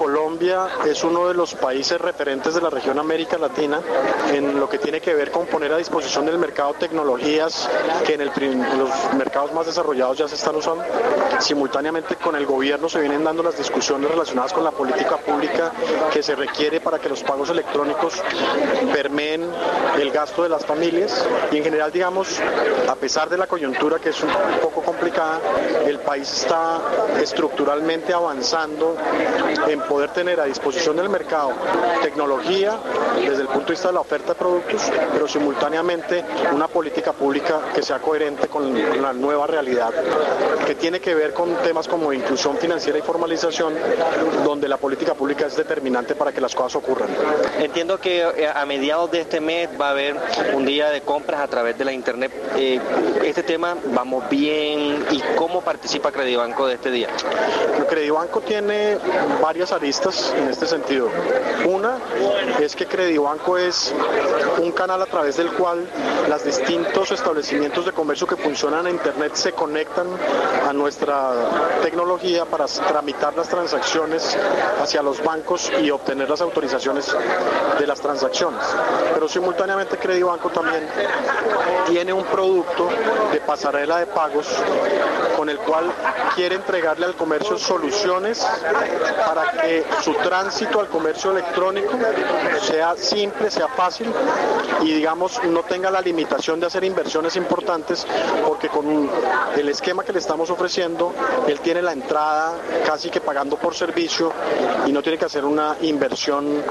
Colombia es uno de los países referentes de la región América Latina en lo que tiene que ver con poner a disposición del mercado tecnologías que en, los mercados más desarrollados ya se están usando. Simultáneamente con el gobierno se vienen dando las discusiones relacionadas con la política pública que se requiere para que los pagos electrónicos permeen el gasto de las familias y en general, digamos, a pesar de la coyuntura que es un poco complicada, el país está estructuralmente avanzando en poder tener a disposición del mercado tecnología desde el punto de vista de la oferta de productos, pero simultáneamente una política pública que sea coherente con la nueva realidad, que tiene que ver con temas como inclusión financiera y formalización, donde la política pública es determinante para que las cosas ocurran. Entiendo que eh, a mediados de este mes va a haber un día de compras a través de la Internet. Eh, este tema, ¿vamos bien? ¿Y cómo participa Credibanco de este día? Credibanco tiene varias en este sentido. Una es que Credibanco es un canal a través del cual los distintos establecimientos de comercio que funcionan en Internet se conectan a nuestra tecnología para tramitar las transacciones hacia los bancos y obtener las autorizaciones de las transacciones. Pero simultáneamente Credibanco también tiene un producto de pasarela de pagos el cual quiere entregarle al comercio soluciones para que su tránsito al comercio electrónico sea simple, sea fácil y digamos no tenga la limitación de hacer inversiones importantes porque con el esquema que le estamos ofreciendo él tiene la entrada casi que pagando por servicio y no tiene que hacer una inversión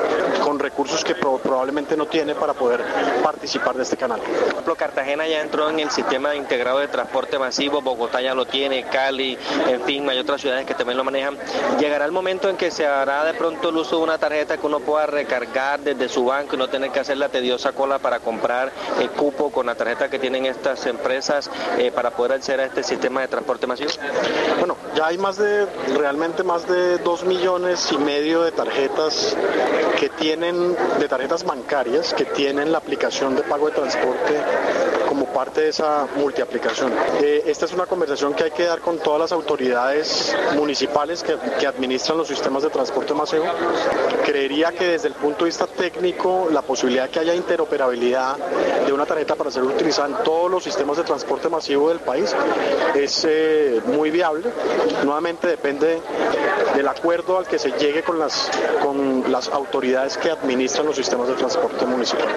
con recursos que probablemente no tiene para poder participar de este canal. Por ejemplo, Cartagena ya entró en el sistema integrado de transporte masivo, Bogotá ya lo tiene, Cali, en fin, hay otras ciudades que también lo manejan. Llegará el momento en que se hará de pronto el uso de una tarjeta que uno pueda recargar desde su banco y no tener que hacer la tediosa cola para comprar el cupo con la tarjeta que tienen estas empresas eh, para poder acceder a este sistema de transporte masivo? Bueno, ya hay más de, realmente más de dos millones y medio de tarjetas que tienen, de tarjetas bancarias que tienen la aplicación de pago de transporte como parte de esa multiaplicación. Eh, esta es una conversación que hay que dar con todas las autoridades municipales que, administran los sistemas de transporte masivo. Creería que desde el punto de vista técnico, la posibilidad de que haya interoperabilidad de una tarjeta para ser utilizada en todos los sistemas de transporte masivo del país es eh, muy viable. Nuevamente depende del acuerdo al que se llegue con las, con las autoridades que administran los sistemas de transporte municipal.